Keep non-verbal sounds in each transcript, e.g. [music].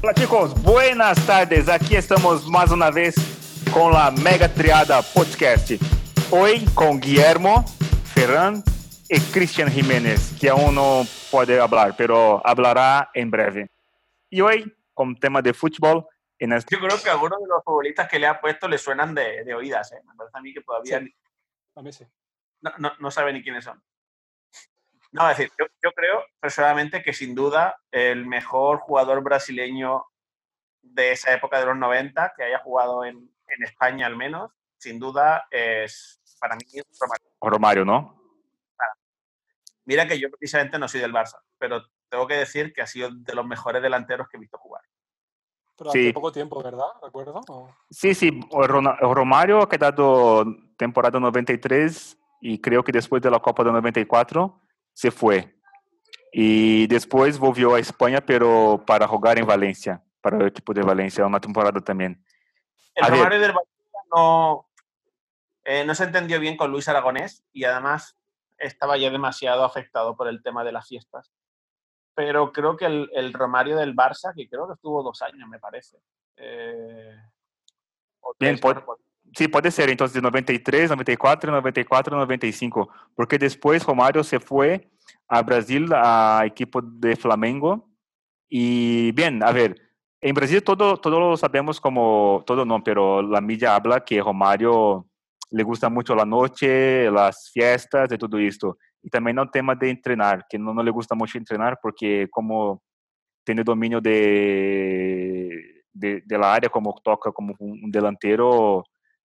Hola chicos, buenas tardes. Aquí estamos más una vez con la Mega Triada Podcast. Hoy con Guillermo, Ferran y Cristian Jiménez, que aún no puede hablar, pero hablará en breve. Y hoy con tema de fútbol. En este... Yo creo que algunos de los futbolistas que le ha puesto le suenan de, de oídas. ¿eh? Me parece a mí que todavía Sí. A mí sí. no, no, no sabe ni quiénes son. No, es decir, yo, yo creo personalmente que sin duda el mejor jugador brasileño de esa época de los 90, que haya jugado en, en España al menos, sin duda es para mí Romario. Romario, ¿no? Mira que yo precisamente no soy del Barça, pero tengo que decir que ha sido de los mejores delanteros que he visto jugar. Pero Sí. hace poco tiempo, ¿verdad? ¿Recuerdo? ¿O? Sí, sí, Romario ha quedado temporada 93 y creo que después de la Copa de 94 se fue. Y después volvió a España, pero para jugar en Valencia, para el equipo de Valencia, una temporada también. El A ver. Romario del Barça no, eh, no se entendió bien con Luis Aragonés y además estaba ya demasiado afectado por el tema de las fiestas. Pero creo que el, el Romario del Barça, que creo que estuvo dos años, me parece. eh, o Bien, tres. Sí, puede ser entonces de 93, 94, 94, 95, porque después Romario se fue a Brasil, a equipo de Flamengo. Y bien, a ver, en Brasil todo, todo sabemos como, todo no, pero la media habla que Romario le gusta mucho la noche, las fiestas y todo esto. Y también el tema de entrenar, que no, no le gusta mucho entrenar porque como tiene dominio de, de, de la área, como toca como un delantero,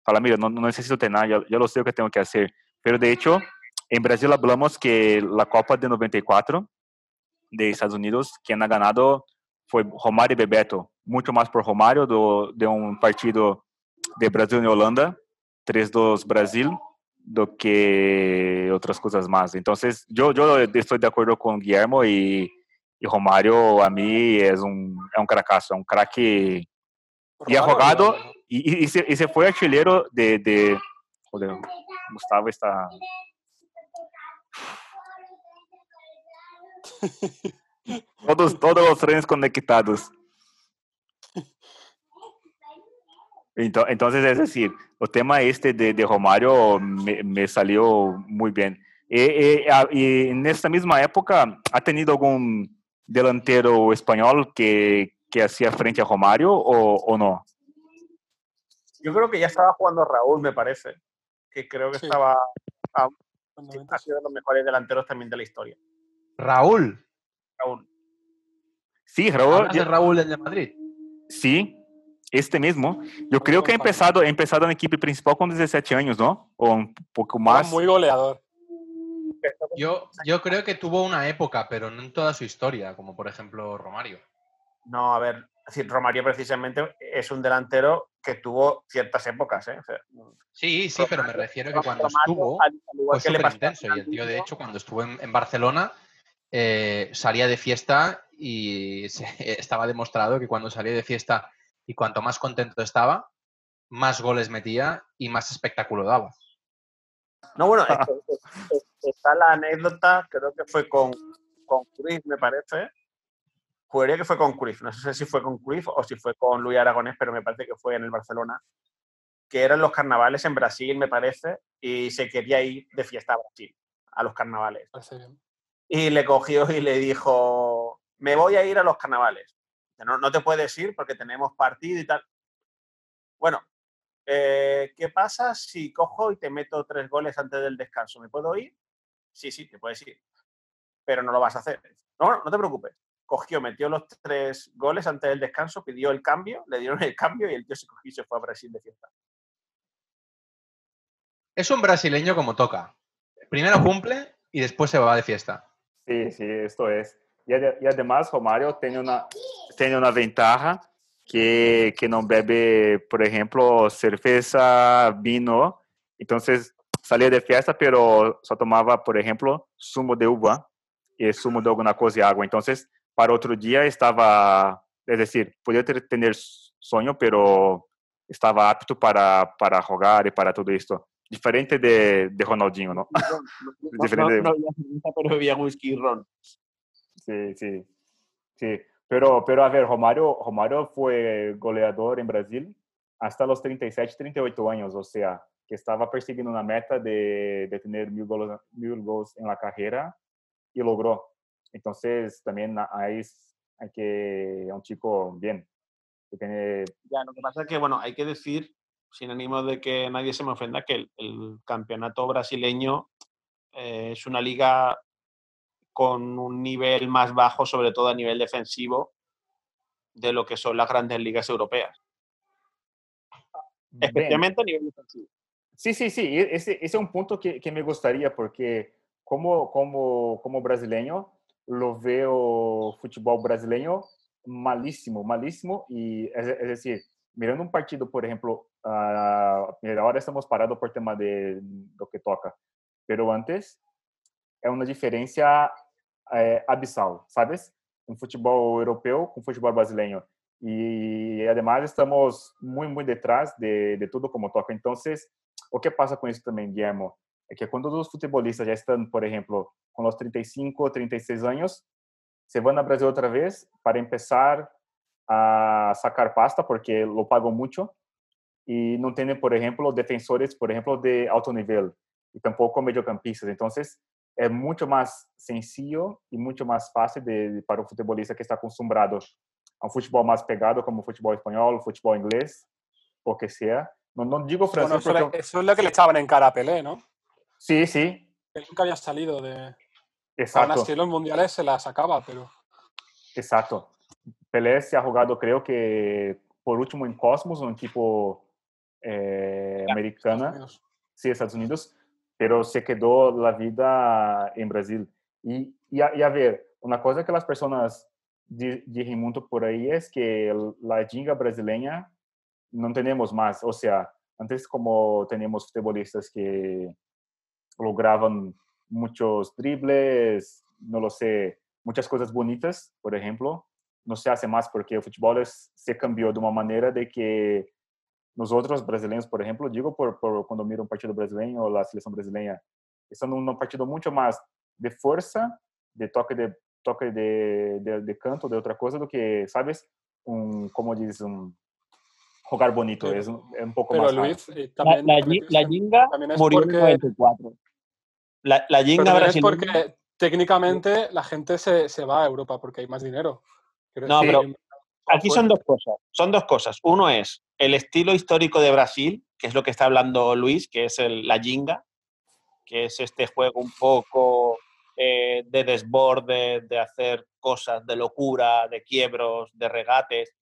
fala, mira, no, no necesito entrenar, ya, ya lo sé lo que tengo que hacer. Pero de hecho, en Brasil hablamos que la Copa de 94 de Estados Unidos, quien ha ganado fue Romário y Bebeto, mucho más por Romário do, de un partido de Brasil y Holanda, 3-2 Brasil, do que otras cosas más. Entonces, yo, yo estoy de acuerdo con Guillermo y, y Romário a mí es un, es un cracazo, es un craque y ha jugado. Y, y- y se, y se fue artilheiro de, de joder, Gustavo está todos todos los trenes conectados. Ento- entonces es decir el tema este de, de Romario me, me salió muy bien. Eh, eh, a- y en esta misma época ha tenido algún delantero español que, que hacía frente a Romario o, o no Yo creo que ya estaba jugando Raúl, me parece. Que creo que Sí. estaba. En sí, 90. ha sido de los mejores delanteros también de la historia. Raúl. Raúl. Sí, Raúl, ¿Hablas de Raúl el de Madrid? sí, este mismo. Yo creo que ha empezado, ha empezado en equipe principal con 17 años, ¿no? O un poco Era más. muy goleador. Yo, yo creo que tuvo una época, pero no en toda su historia, como por ejemplo Romario. No, a ver, es decir, Romario precisamente es un delantero que tuvo ciertas épocas, ¿eh? O sea, Sí, sí, pero me refiero que cuando estuvo al- al igual fue que le intenso. Y el tío, de hecho, cuando estuvo en, en Barcelona, eh, salía de fiesta y [laughs] se- estaba demostrado que cuando salía de fiesta y cuanto más contento estaba, más goles metía y más espectáculo daba. No, bueno, [laughs] está la anécdota, creo que fue con, con Cruyff, me parece. Juraría que fue con Cruyff, no sé si fue con Cruyff o si fue con Luis Aragonés, pero me parece que fue en el Barcelona, que eran los carnavales en Brasil, me parece, y se quería ir de fiesta a Brasil, a los carnavales. Y le cogió y le dijo, me voy a ir a los carnavales. No, no te puedes ir porque tenemos partido y tal. Bueno, eh, ¿qué pasa si cojo y te meto tres goles antes del descanso? ¿Me puedo ir? Sí, sí, te puedes ir. Pero no lo vas a hacer. No, no, no te preocupes. Cogió, metió los tres goles antes del descanso, pidió el cambio, le dieron el cambio y el tío se cogió y se fue a Brasil de fiesta. Es un brasileño como toca. Primero cumple y después se va de fiesta. Sí, sí, esto es. Y, ade- y además Romario tiene una, tiene una ventaja que, que no bebe, por ejemplo, cerveza, vino. Entonces salía de fiesta, pero só tomaba, por ejemplo, zumo de uva y zumo de alguna cosa y agua. Entonces, para otro día estaba, es decir, podía tener sueño, pero estaba apto para, para jugar y para todo esto. Diferente de, de Ronaldinho, ¿no? [laughs] No, no, no, Diferente. no pero bebía whisky y ron. Sí, sí, sí. Pero, pero a ver, Romario, Romario fue goleador en Brasil hasta los 37, 38 años, o sea, que estaba persiguiendo una meta de, de tener mil goles, mil goles en la carrera y logró. Entonces, también hay, hay que, un chico bien, que tiene... Ya, lo que pasa es que, bueno, hay que decir, sin ánimo de que nadie se me ofenda, que el, el campeonato brasileño eh, es una liga con un nivel más bajo, sobre todo a nivel defensivo, de lo que son las grandes ligas europeas. Bien. Especialmente a nivel defensivo. Sí, sí, sí, e- ese, ese es un punto que, que me gustaría, porque como, como, como brasileño, lo veo fútbol brasileño malísimo, malísimo, y es, es decir, mirando un partido, por ejemplo, ah, mira, ahora estamos parados por tema de lo que toca, pero antes é uma diferença é, abissal, sabes? Um futebol europeu com futebol brasileiro. E, además, estamos muito, muito detrás de, de tudo como toca. Então, o que passa com isso também, Guillermo? É que quando os futebolistas já estão, por exemplo, com os 35, 36 anos, se vão ao Brasil outra vez para começar a sacar pasta, porque lo pagam muito, e não têm, por exemplo, defensores, por exemplo, de alto nível, e tampouco mediocampistas. Então, é muito mais sencillo e muito mais fácil de, para o futebolista que está acostumado a um futebol mais pegado, como o futebol espanhol, o futebol inglês, o que sea. No, no digo Bueno, francés eso, le- porque... eso es lo que le echaban en cara a Pelé, ¿no? Sí, sí, Que nunca había salido de. Aún exacto, así, en los mundiales se la sacaba, pero. exacto. Pelé se ha jugado, creo que, por último en Cosmos, un equipo eh, americana. Sí, Estados Unidos, pero se quedó la vida en Brasil. Y, y, a, y a ver, una cosa que las personas di- dicen mucho por ahí es que la jinga brasileña no tenemos más. O sea, antes como teníamos futbolistas que lograban muchos dribles, no lo sé, muchas cosas bonitas, por ejemplo, no se hace más porque el fútbol es- se cambió de una manera de que nosotros brasileños, por ejemplo, digo por, por cuando miro un partido brasileño o la selección brasileña, están en un partido mucho más de fuerza, de toque de toque de, de, de canto, de otra cosa, do que, ¿sabes? Un, como dices, un jugar bonito, Pero- es, un, es un poco Pero más. Luis, eh, La, también. la, la que- Jinga también es murió en porque- el 94. La, la jinga también es brasileña. porque técnicamente la gente se, se va a Europa porque hay más dinero. No, pero Aquí son dos cosas. Son dos cosas. Uno es el estilo histórico de Brasil, que es lo que está hablando Luis, que es el, la jinga, que es este juego un poco eh, de desborde, de hacer cosas de locura, de quiebros, de regates.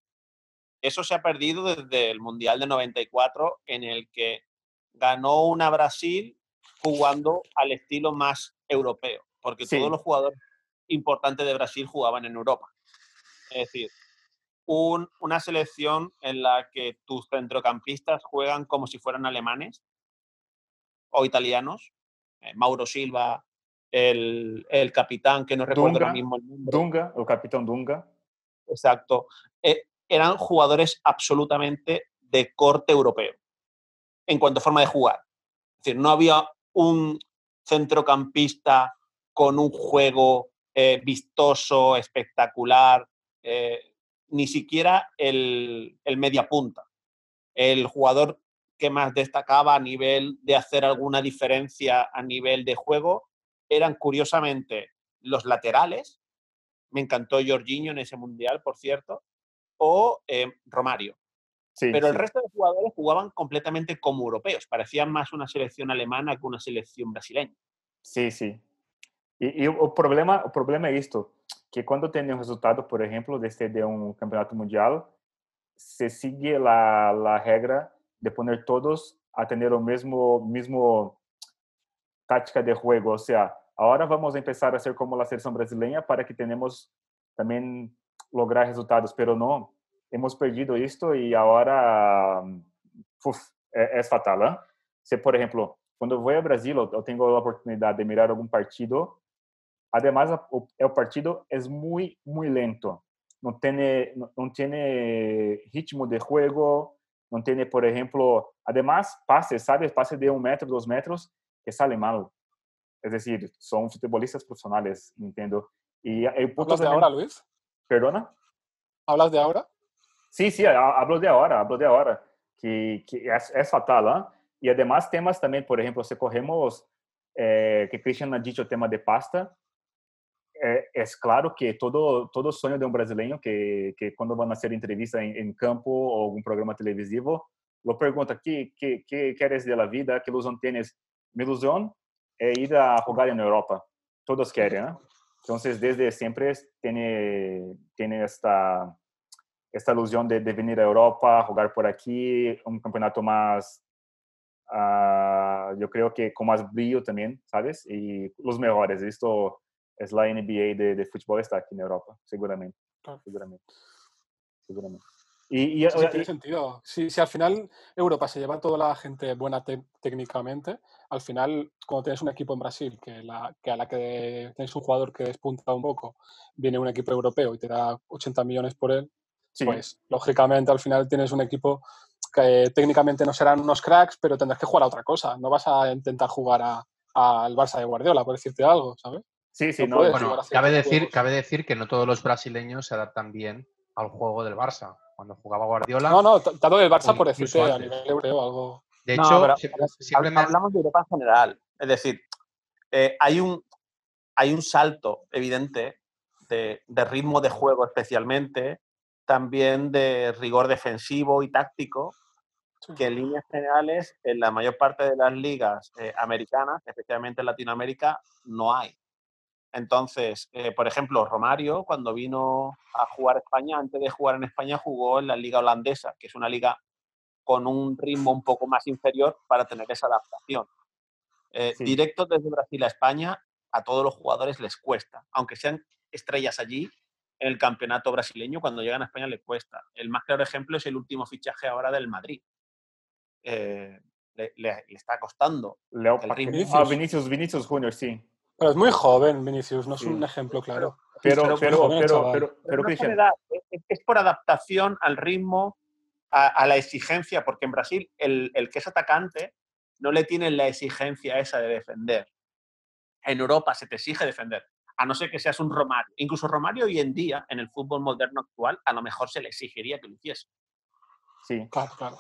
Eso se ha perdido desde el Mundial de 94, en el que ganó una Brasil jugando al estilo más europeo, porque Sí. todos los jugadores importantes de Brasil jugaban en Europa. Es decir, un- una selección en la que tus centrocampistas juegan como si fueran alemanes o italianos. Eh, Mauro Silva, el, el capitán, que no recuerdo Dunga. ahora mismo el nombre. Dunga, el capitán Dunga, Exacto. Eh, eran jugadores absolutamente de corte europeo en cuanto a forma de jugar. Es decir, no había un centrocampista con un juego eh, vistoso, espectacular, eh, ni siquiera el, el media punta. El jugador que más destacaba a nivel de hacer alguna diferencia a nivel de juego eran curiosamente los laterales, me encantó Jorginho en ese mundial, por cierto, o eh, Romario. sí, Pero el sí. resto de jugadores jugaban completamente como europeos, parecían más una selección alemana que una selección brasileña. Sim, sim. E, o problema, o problema é isto, que quando tem um resultado, por exemplo, desse de um campeonato mundial, se sigue la, la regra de poner todos a ter o mesmo mesmo tática de juego, ou seja, agora vamos começar a ser como a seleção brasileira para que tenhamos também lograr resultados, pero não, hemos perdido isto e agora uf, é, é fatal, ¿eh? Se, por exemplo, quando eu vou ao Brasil, eu tenho a oportunidade de mirar algum partido. Además, o, o partido é muito, muito lento. Não tem, não, tem ritmo de jogo. Não tem, por exemplo, además, passes, sabe? Passes de um metro, dois metros, que sale mal. É decir, são futebolistas profissionais, entendo. E ponto ¿Hablas de ahora, Luis? Perdona? ¿Hablas de ahora? Sí, ha- hablo de ahora, hablo de ahora, que, que es, es fatal. ¿ah? Y además temas también, por ejemplo, si cogemos, eh, que Christian ha dicho tema de pasta, eh, es claro que todo, todo sueño de un brasileño que, que cuando van a hacer entrevista en, en campo o algún programa televisivo, lo pregunta, ¿qué, qué, qué quieres de la vida? ¿Qué ilusión tienes? Mi ilusión es ir a jugar en Europa. Todos quieren, ¿no? Entonces, desde siempre tiene, tiene esta, esta ilusión de, de venir a Europa, jugar por aquí, un campeonato más, ah, yo creo que con más brillo también, ¿sabes? Y los mejores. Esto es la NBA de, de fútbol, está aquí en Europa, seguramente. Claro. Seguramente. Seguramente. Y, y- Sí, y- tiene sentido. Si, si al final Europa se lleva toda la gente buena te- técnicamente, al final, cuando tienes un equipo en Brasil, que, la, que a la que tienes un jugador que despunta un poco, viene un equipo europeo y te da 80 millones por él, sí, pues lógicamente al final tienes un equipo que técnicamente no serán unos cracks, pero tendrás que jugar a otra cosa. No vas a intentar jugar a- al Barça de Guardiola, por decirte algo, ¿sabes? sí, sí, no no, no, Bueno, a cabe decir, cabe decir que no todos los brasileños se adaptan bien al juego del Barça. Cuando jugaba Guardiola, No, no, tanto del Barça por decirte a nivel europeo algo. de No, hecho, pero- siempre me- Hablamos de Europa en general. Es decir, eh, hay, un, hay un salto evidente de, de ritmo de juego especialmente, también de rigor defensivo y táctico, Sí. que en líneas generales en la mayor parte de las ligas eh, americanas, especialmente en Latinoamérica, no hay. Entonces, eh, por ejemplo, Romario, cuando vino a jugar a España, antes de jugar en España, jugó en la liga holandesa, que es una liga con un ritmo un poco más inferior para tener esa adaptación. Eh, Sí. Directos desde Brasil a España, a todos los jugadores les cuesta, aunque sean estrellas allí, el campeonato brasileño, cuando llegan a España les cuesta. El más claro ejemplo es el último fichaje ahora del Madrid. Eh, le, le- le está costando. Leo el Paquetá. ritmo. Ah, Vinicius, Vinicius Junior, sí. Pero es muy joven, Vinicius, no es Sí. un ejemplo claro. Pero, Pero pero, joven pero, pero, Pero no por edad, es, es por adaptación al ritmo, a, a la exigencia, porque en Brasil el, el que es atacante no le tienen la exigencia esa de defender. En Europa se te exige defender, a no ser que seas un Romario. Incluso Romario hoy en día, en el fútbol moderno actual, a lo mejor se le exigiría que lo hiciese. sí. Claro, claro.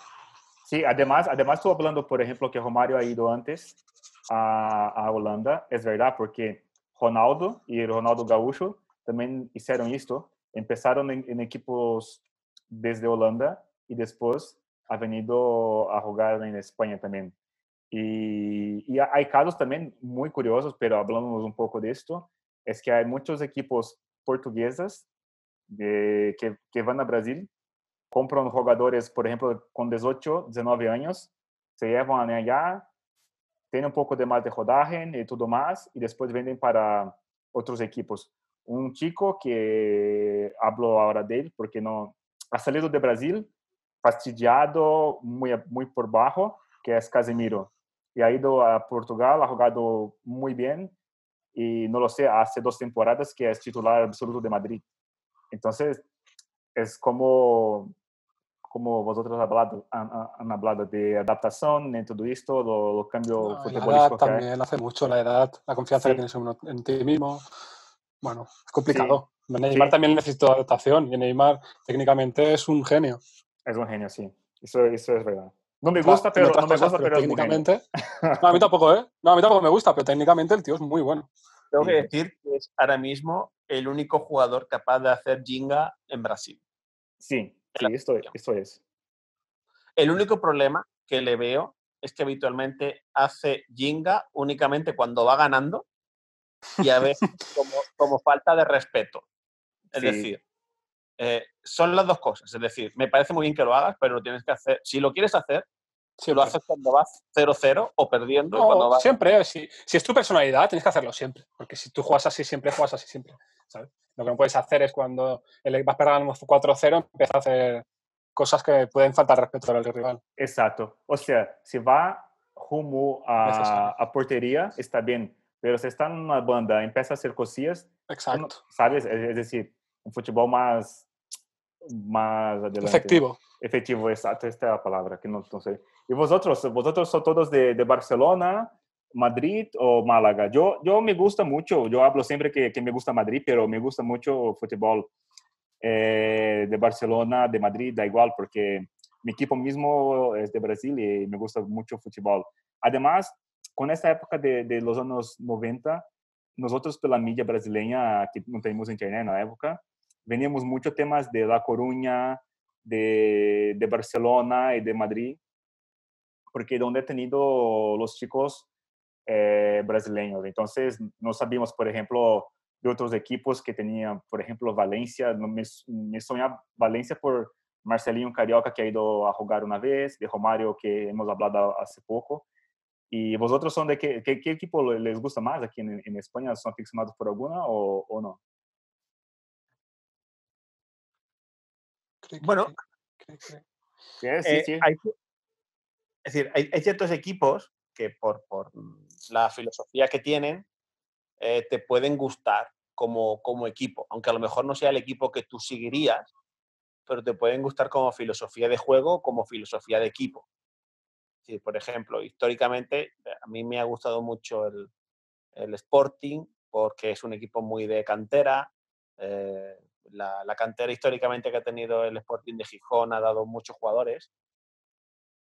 Sí, además, además tú hablando, por ejemplo, que Romario ha ido antes a, a Holanda, es verdad, porque Ronaldo y Ronaldo Gaúcho también hicieron esto, empezaron en, en equipos desde Holanda y después ha venido a jugar en España también. Y, y hay casos también muy curiosos, pero hablamos un poco de esto, es que hay muchos equipos portugueses de- que, que van a Brasil compran jugadores, por ejemplo, con 18, 19 años, se llevan allá, tienen un poco de más de rodaje y todo más, y después venden para otros equipos. Un chico que hablo ahora de él, porque no ha salido de Brasil, fastidiado, muy, muy por bajo, que es Casemiro. Y ha ido a Portugal, ha jugado muy bien, y no lo sé, hace dos temporadas que es titular absoluto de Madrid. Entonces, es como como vosotros hablado, han, han- hablado de adaptación en todo esto, lo, lo cambio No, la edad también hace mucho, la edad, la confianza Sí. que tienes en, ti mismo. Bueno, es complicado. Neymar Sí. también necesita adaptación y Neymar técnicamente es un genio. Es un genio, sí. Eso, eso es verdad. No me gusta, pero, no me gusta, pero técnicamente. [laughs] No, a mí tampoco, ¿eh? No, a mí tampoco me gusta, pero técnicamente el tío es muy bueno. Tengo que decir que es ahora mismo el único jugador capaz de hacer Jinga en Brasil. Sí, sí, esto, esto es. El único problema que le veo es que habitualmente hace Jinga únicamente cuando va ganando y a veces [laughs] como, como falta de respeto. Es Sí. decir, eh, son las dos cosas. Es decir, me parece muy bien que lo hagas, pero lo tienes que hacer. Si lo quieres hacer, lo Siempre. haces cuando vas 0-0 o perdiendo. No, cuando vas... siempre, si, si es tu personalidad, tienes que hacerlo siempre. Porque si tú juegas así siempre, juegas así siempre. ¿sabes? Lo que no puedes hacer es cuando el- vas perdiendo 4-0, empiezas a hacer cosas que pueden faltar respeto al rival. Exacto. O sea, si va rumo a, a portería, está bien. Pero si está en una banda, empieza a hacer cosillas, Exacto. ¿sabes? Es, es decir, un fútbol más, más adelante. Efectivo. Efectivo, exacto, esta es la palabra, que no, no sé. ¿Y vosotros? ¿Vosotros son todos de, de Barcelona, Madrid o Málaga? Yo, yo me gusta mucho, yo hablo siempre que, que me gusta Madrid, pero me gusta mucho el fútbol eh, de Barcelona, de Madrid, da igual, porque mi equipo mismo es de Brasil y me gusta mucho el fútbol. Además, con esta época de, de los años 90, nosotros pela mídia brasileña, que no teníamos internet en la época, veníamos mucho temas de La Coruña, de, de Barcelona y de Madrid, porque donde he tenido los chicos eh, brasileños. Entonces, no sabíamos, por ejemplo, de otros equipos que tenían, por ejemplo, Valencia. Me, me soñaba Valencia por Marcelinho Carioca, que ha ido a jugar una vez, de Romario, que hemos hablado hace poco. ¿Y vosotros son de qué, qué, qué equipo les gusta más aquí en, en España? ¿Son aficionados por alguna o, o no? Bueno, Sí, sí, eh, sí. hay, es decir, hay, hay ciertos equipos que por, por la filosofía que tienen eh, te pueden gustar como, como equipo, aunque a lo mejor no sea el equipo que tú seguirías, pero te pueden gustar como filosofía de juego, como filosofía de equipo. Sí, por ejemplo, históricamente a mí me ha gustado mucho el, el Sporting porque es un equipo muy de cantera. eh, la, la cantera históricamente que ha tenido el Sporting de Gijón ha dado muchos jugadores,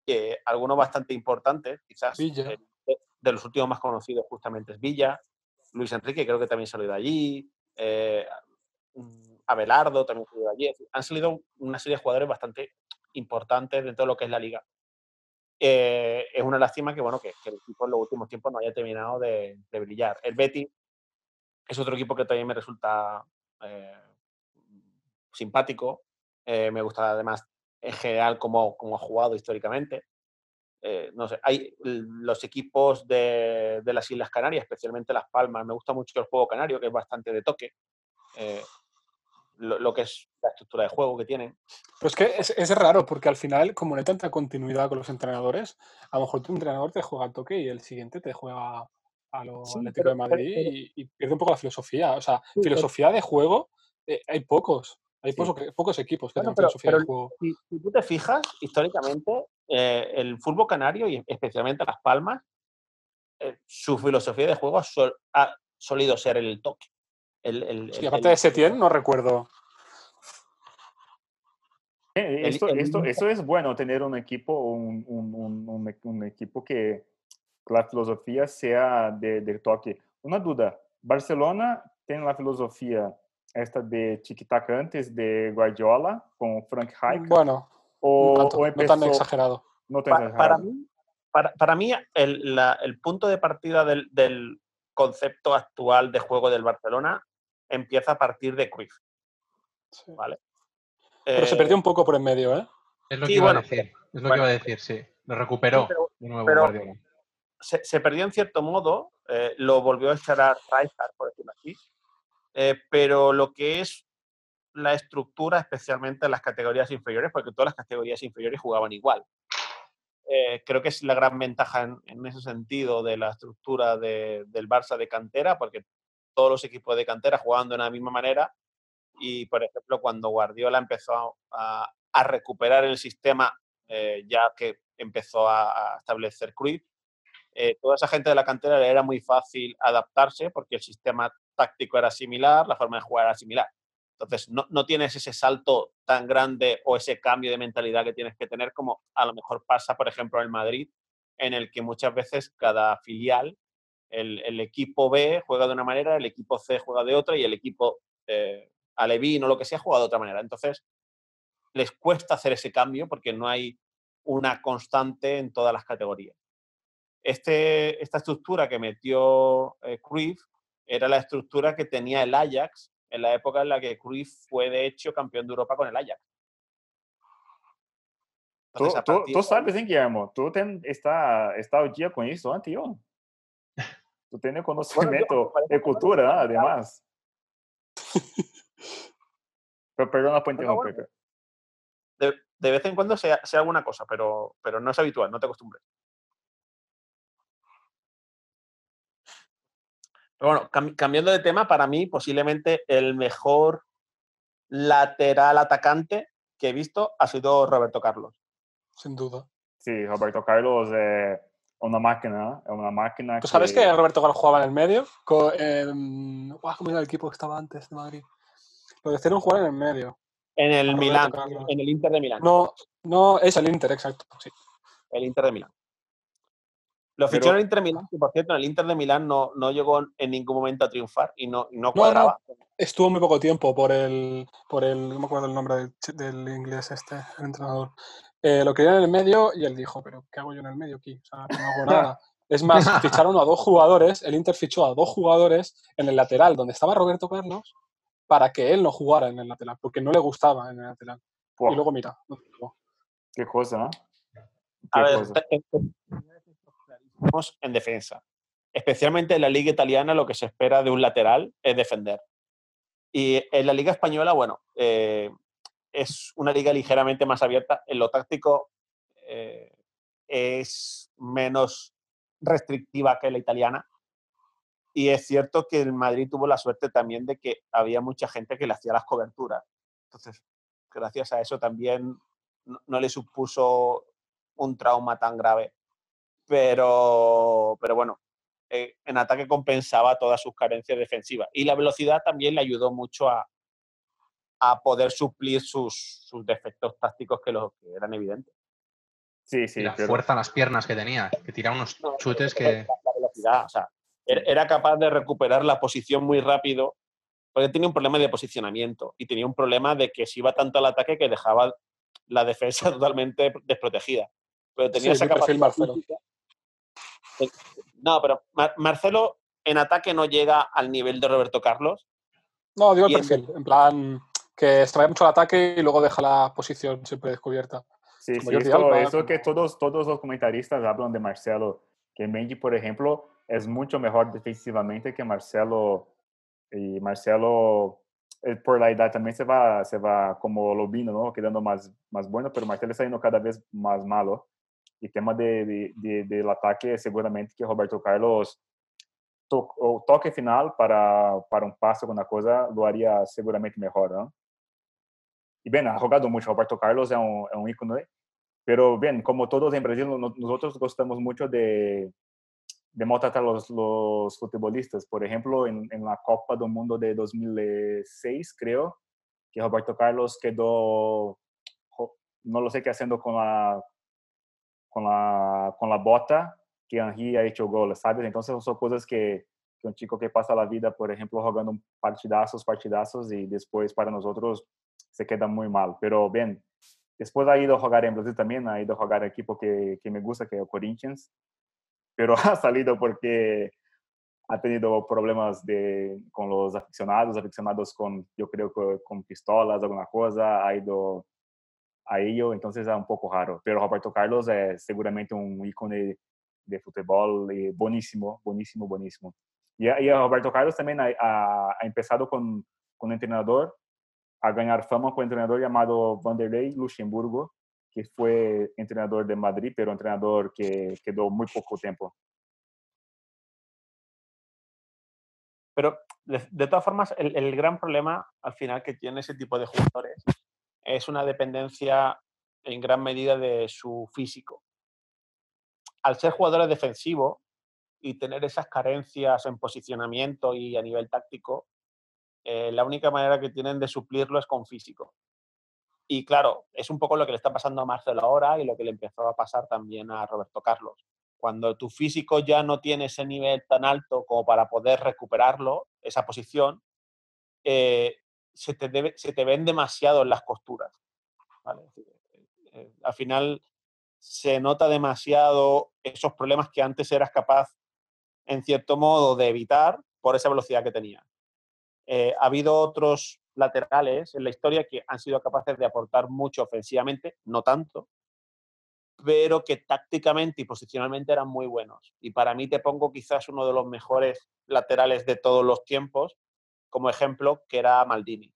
eh, algunos bastante importantes, quizás Villa. eh, de, de los últimos más conocidos justamente es Villa, Luis Enrique creo que también salió de allí, eh, Abelardo también salió de allí. Han salido una serie de jugadores bastante importantes dentro de lo que es la liga. Eh, es una lástima que, bueno, que, que el equipo en los últimos tiempos no haya terminado de, de brillar. El Betis es otro equipo que también me resulta eh, simpático. eh, me gusta además en general cómo, cómo ha jugado históricamente. Eh, no sé, hay los equipos de, de las Islas Canarias, especialmente Las Palmas. Me gusta mucho el juego canario, que es bastante de toque. eh, lo, lo que es la estructura de juego que tienen. Pero es que es, es raro porque al final, como no hay tanta continuidad con los entrenadores, a lo mejor tu entrenador te juega al toque y el siguiente te juega a lo Sí, Atlético pero- de Madrid pero- y, y pierde un poco la filosofía. O sea, filosofía de juego, eh, hay pocos. Hay Sí. pocos, pocos equipos que Bueno, tengan pero- filosofía pero de juego. Si, si tú te fijas, históricamente, eh, el fútbol canario y especialmente Las Palmas, eh, su filosofía de juego ha, sol- ha solido ser el toque. El, el- Sí, el- aparte el- de Setién, no recuerdo. Eh, Esto, el esto, eso es bueno, tener un equipo, un, un, un, un un equipo que la filosofía sea de, de toque. Una duda, ¿Barcelona tiene la filosofía esta de tiki-taka antes de Guardiola con Frank Rijkaard? Bueno, o, no, tanto, o no tan exagerado. no tan Pa- para, mí, para, para mí el, la- el punto de partida del, del concepto actual de juego del Barcelona empieza a partir de Cruyff. Sí. ¿vale? Pero se Eh, perdió un poco por en medio, ¿eh? Es lo Sí, que iba bueno, a decir. Es lo que iba a decir, sí. Lo recuperó pero- de nuevo pero- Guardiola. se, se perdió en cierto modo, eh, lo volvió a echar a Rijkaard, por decirlo así, eh, pero lo que es la estructura, especialmente en las categorías inferiores, porque todas las categorías inferiores jugaban igual. Eh, creo que es la gran ventaja en, en ese sentido de la estructura de- del Barça de cantera, porque todos los equipos de cantera jugaban de una misma manera y, por ejemplo, cuando Guardiola empezó a, a recuperar el sistema, eh, ya que empezó a, a establecer Cruyff, eh, toda esa gente de la cantera le era muy fácil adaptarse porque el sistema táctico era similar, la forma de jugar era similar. Entonces, no, no tienes ese salto tan grande o ese cambio de mentalidad que tienes que tener como a lo mejor pasa, por ejemplo, en Madrid, en el que muchas veces cada filial, el, el equipo B juega de una manera, el equipo C juega de otra y el equipo eh, alevín o lo que sea juega de otra manera. Entonces, les cuesta hacer ese cambio porque no hay una constante en todas las categorías. Este, esta estructura que metió eh, Cruyff era la estructura que tenía el Ajax en la época en la que Cruyff fue, de hecho, campeón de Europa con el Ajax. Tú, Entonces, tú, tú de ahí- sabes, Guillermo? Tú ten, está, está al día con eso, antes yo. Tú tienes conocimiento parece de que cultura, bueno, ¿no? además. Pero perdona por Bueno, bueno. interrumpir. de, de vez en cuando sea, sea alguna cosa, pero, pero no es habitual, no te acostumbres. Pero bueno, cam- cambiando de tema, para mí posiblemente el mejor lateral atacante que he visto ha sido Roberto Carlos. Sin duda. Sí, Roberto Carlos es una máquina, es una máquina ¿Tú sabes que Roberto Carlos jugaba en el medio? Em, ¿Cómo era el equipo que estaba antes de Madrid? Lo de un jugar en el medio. En el Milán, Carlos. en el Inter de Milán. No, no, es el Inter, exacto. Sí. El Inter de Milán. Lo Pero- fichó en el Inter Milán, que por cierto, en el Inter de Milán no, no llegó en ningún momento a triunfar y no, y no no. cuadraba. Estuvo muy poco tiempo por el, por el, no me acuerdo el nombre del, del inglés este, el entrenador. Eh, lo querían en el medio y él dijo, pero ¿qué hago yo en el medio aquí? O sea, no hago [laughs] nada. Es más, ficharon a dos jugadores, el Inter fichó a dos jugadores en el lateral, donde estaba Roberto Carlos, para que él no jugara en el lateral, porque no le gustaba en el lateral. Y luego, mira, qué cosa, ¿no? A Qué ver, cosa. te- en defensa. Especialmente en la liga italiana lo que se espera de un lateral es defender. Y en la liga española, bueno, eh, es una liga ligeramente más abierta. En lo táctico eh, es menos restrictiva que la italiana. Y es cierto que el Madrid tuvo la suerte también de que había mucha gente que le hacía las coberturas. Entonces, gracias a eso también no, no le supuso un trauma tan grave. Pero, pero bueno, eh, en ataque compensaba todas sus carencias defensivas. Y la velocidad también le ayudó mucho a, a poder suplir sus, sus defectos tácticos que, los, que eran evidentes. Sí, Y sí, la pero fuerza en las piernas que tenía, que tiraba unos No, chutes que... La velocidad, o sea, era capaz de recuperar la posición muy rápido, porque tenía un problema de posicionamiento y tenía un problema de que se iba tanto al ataque que dejaba la defensa [laughs] totalmente desprotegida. Pero tenía Sí, esa capacidad No, pero Mar- Marcelo en ataque no llega al nivel de Roberto Carlos. No, digo el perfil, en plan que extrae mucho el ataque y luego deja la posición siempre descubierta. Sí, como sí, Jordi eso, Alba, eso que todos, todos los comentaristas hablan de Marcelo, que Mendy, por ejemplo, es mucho mejor defensivamente que Marcelo. Y Marcelo, eh, por la edad también se va, se va como Lobino, ¿no? Quedando más, más bueno, pero Marcelo está yendo cada vez más malo. Y tema de, de- de- del ataque, seguramente que Roberto Carlos, to, o toque final para, para un pase, alguna cosa, lo haría seguramente mejor, ¿no? Y bien, ha jugado mucho. Roberto Carlos es un, es un ícono, pero bien, como todos en Brasil, no- nosotros gostamos mucho de, de maltratar a los, los futbolistas. Por ejemplo, en, en la Copa do Mundo de 2006, creo, que Roberto Carlos quedó, no lo sé qué haciendo con la, con la, con la bota que Henry ha hecho gol, ¿sabes? Entonces son cosas que, que un chico que pasa la vida, por ejemplo, jugando partidazos, partidazos y después para nosotros se queda muy mal. Pero bien, después ha ido a jugar en Brasil también, ha ido a jugar equipo que, me gusta, que es el Corinthians, pero [laughs] ha salido porque ha tenido problemas de, con los aficionados, aficionados yo creo que con pistolas, alguna cosa, ha ido a ello, entonces es un poco raro. Pero Roberto Carlos es seguramente un ícone de fútbol eh, buenísimo, buenísimo, buenísimo. Y, y Roberto Carlos también ha, ha, ha empezado con, con un entrenador a ganar fama con un entrenador llamado Vanderlei Luxemburgo, que fue entrenador de Madrid, pero entrenador que quedó muy poco tiempo. Pero de, de todas formas, el, el, gran problema al final que tiene ese tipo de jugadores es una dependencia en gran medida de su físico. Al ser jugadores defensivos y tener esas carencias en posicionamiento y a nivel táctico, eh, la única manera que tienen de suplirlo es con físico. Y claro, es un poco lo que le está pasando a Marcelo ahora y lo que le empezó a pasar también a Roberto Carlos. Cuando tu físico ya no tiene ese nivel tan alto como para poder recuperarlo, esa posición, eh, se, te ven demasiado en las costuras. ¿vale? Eh, al final se nota demasiado esos problemas que antes eras capaz, en cierto modo, de evitar por esa velocidad que tenía. Eh, ha habido otros laterales en la historia que han sido capaces de aportar mucho ofensivamente, no tanto, pero que tácticamente y posicionalmente eran muy buenos. Y para mí te pongo quizás uno de los mejores laterales de todos los tiempos, como ejemplo, que era Maldini.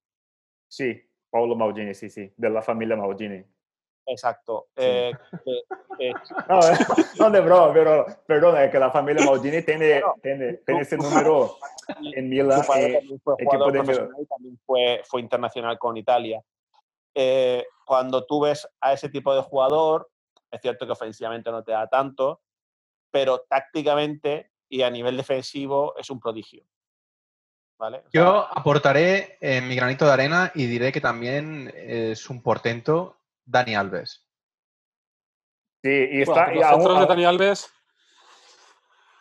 Sí, Paulo Maldini, sí, sí, de la familia Maldini. Exacto. Sí. Eh, eh, [laughs] eh, no, no, de broma, pero perdona, es que la familia Maldini tiene, bueno, tiene, tiene ese número en Milan. Eh, fue jugador y también fue, fue internacional con Italia. Eh, cuando tú ves a ese tipo de jugador, es cierto que ofensivamente no te da tanto, pero tácticamente y a nivel defensivo es un prodigio. ¿Vale? O sea, Yo aportaré eh, mi granito de arena y diré que también es un portento Dani Alves. Sí, y, Bueno, está, pero y, los aún, centros de Dani Alves,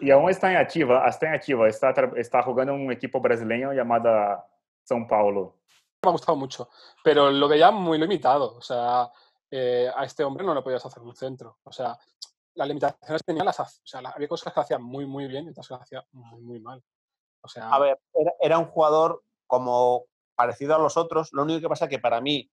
y aún está en activa, está en activa, está, está jugando en un equipo brasileño llamado São Paulo. me ha gustado mucho, pero lo veía muy limitado. O sea, eh, a este hombre no le podías hacer un centro. O sea, las limitaciones que tenía las o sea, había cosas que hacía muy, muy bien y otras que hacía muy, muy mal. A ver, era, un jugador como parecido a los otros. Lo único que pasa que para mí,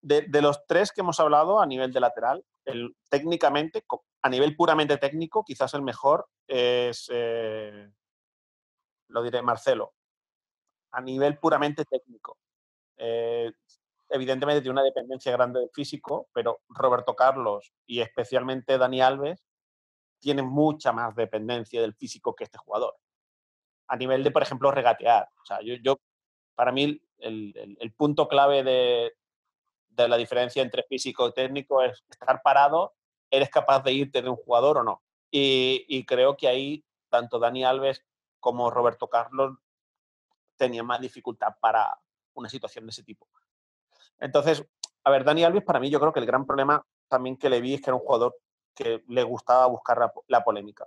de, los tres que hemos hablado a nivel de lateral, el, técnicamente, a nivel puramente técnico, quizás el mejor es, eh, lo diré, Marcelo. A nivel puramente técnico. Eh, evidentemente tiene una dependencia grande del físico, pero Roberto Carlos y especialmente Dani Alves tienen mucha más dependencia del físico que este jugador a nivel de, por ejemplo, regatear. O sea, yo, yo para mí, el, el- punto clave de, de la diferencia entre físico y técnico es estar parado, eres capaz de irte de un jugador o no. Y, y creo que ahí tanto Dani Alves como Roberto Carlos tenían más dificultad para una situación de ese tipo. Entonces, a ver, Dani Alves para mí yo creo que el gran problema también que le vi es que era un jugador que le gustaba buscar la, la polémica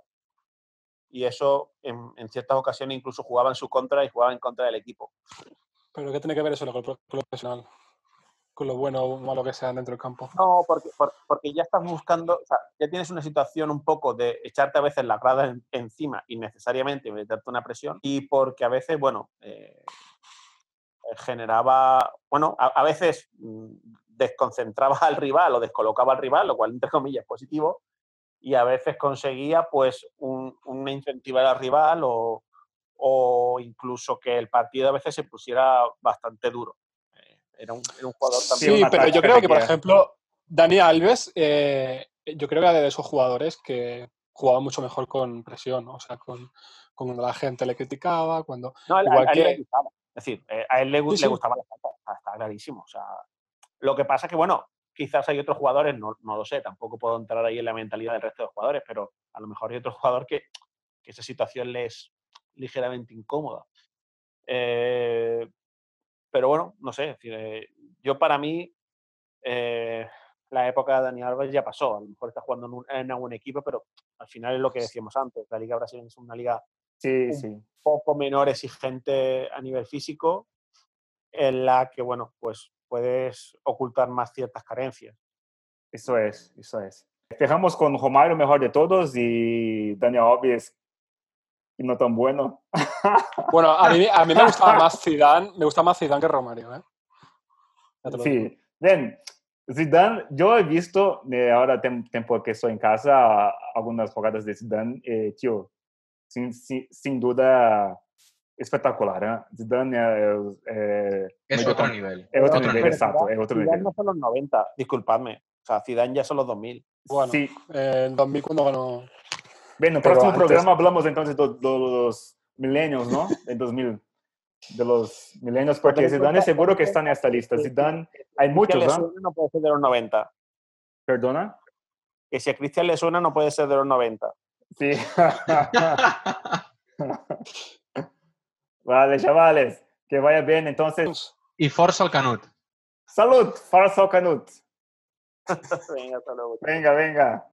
y eso en, en ciertas ocasiones incluso jugaba en su contra y jugaba en contra del equipo. pero ¿qué tiene que ver eso con lo profesional? Con lo bueno o malo que sea dentro del campo. No, porque, por- porque ya estás buscando, o sea, ya tienes una situación un poco de echarte a veces la grada en- encima innecesariamente, meterte una presión, y porque a veces, bueno, eh, eh, generaba, bueno, a, a veces mm, desconcentraba al rival o descolocaba al rival, lo cual entre comillas es positivo, y a veces conseguía pues un, una incentivar al rival o, o incluso que el partido a veces se pusiera bastante duro. Eh, Era un, era un jugador también. Sí, pero yo creo que que, por ejemplo, Dani Alves, eh, yo creo que era de esos jugadores que jugaba mucho mejor con presión, o sea, con, con cuando la gente le criticaba, cuando... No, a, él- Igual a él le que- gustaba. Es decir, eh, a él le, Sí, le sí. gustaba la falta, está clarísimo. O sea, lo que pasa es que, bueno, quizás hay otros jugadores, no, no lo sé, tampoco puedo entrar ahí en la mentalidad del resto de jugadores, pero a lo mejor hay otro jugador que, que esa situación le es ligeramente incómoda. Eh, pero bueno, no sé, decir, eh, yo para mí eh, la época de Dani Alves ya pasó. A lo mejor está jugando en, un, en algún equipo, pero al final es lo que decíamos antes. La Liga Brasileña es una liga Sí, Un- sí. poco menor exigente a nivel físico, en la que, bueno, pues puedes ocultar más ciertas carencias. Eso es, eso es. Dejamos con Romário, mejor de todos, y Daniel Alves, y no tan bueno. Bueno, a mí, a mí me gustaba [laughs] más Zidane, me gusta más Zidane que Romario, ¿eh? Sí, bien. Zidane, yo he visto, eh, ahora tem- tiempo que estoy en casa, algunas jugadas de Zidane, eh, tío, sin, sin, sin duda espectacular. ¿eh? Zidane eh, eh, Es otro nivel. Es otro Otro nivel, nivel. exacto, es otro Zidane nivel. no son los 90, disculpadme. O sea, Zidane ya son los 2000. Bueno, Sí, eh, en 2000 cuando ganó... Bien, en el Pero próximo antes- programa hablamos entonces de, de los milenios, ¿no? En 2000. De los milenios, porque Zidane seguro que está en esta lista. Zidane, hay Cristian muchos, suena, no puede ser de los 90. ¿Perdona? Que si a Cristian le suena, no puede ser de los 90. Sí. [laughs] [laughs] [laughs] vale, chavales, que vaya bien. Entonces, Y Forza al Canut. salud, Farsa Canut. [laughs] Venga, hasta luego. Venga, venga.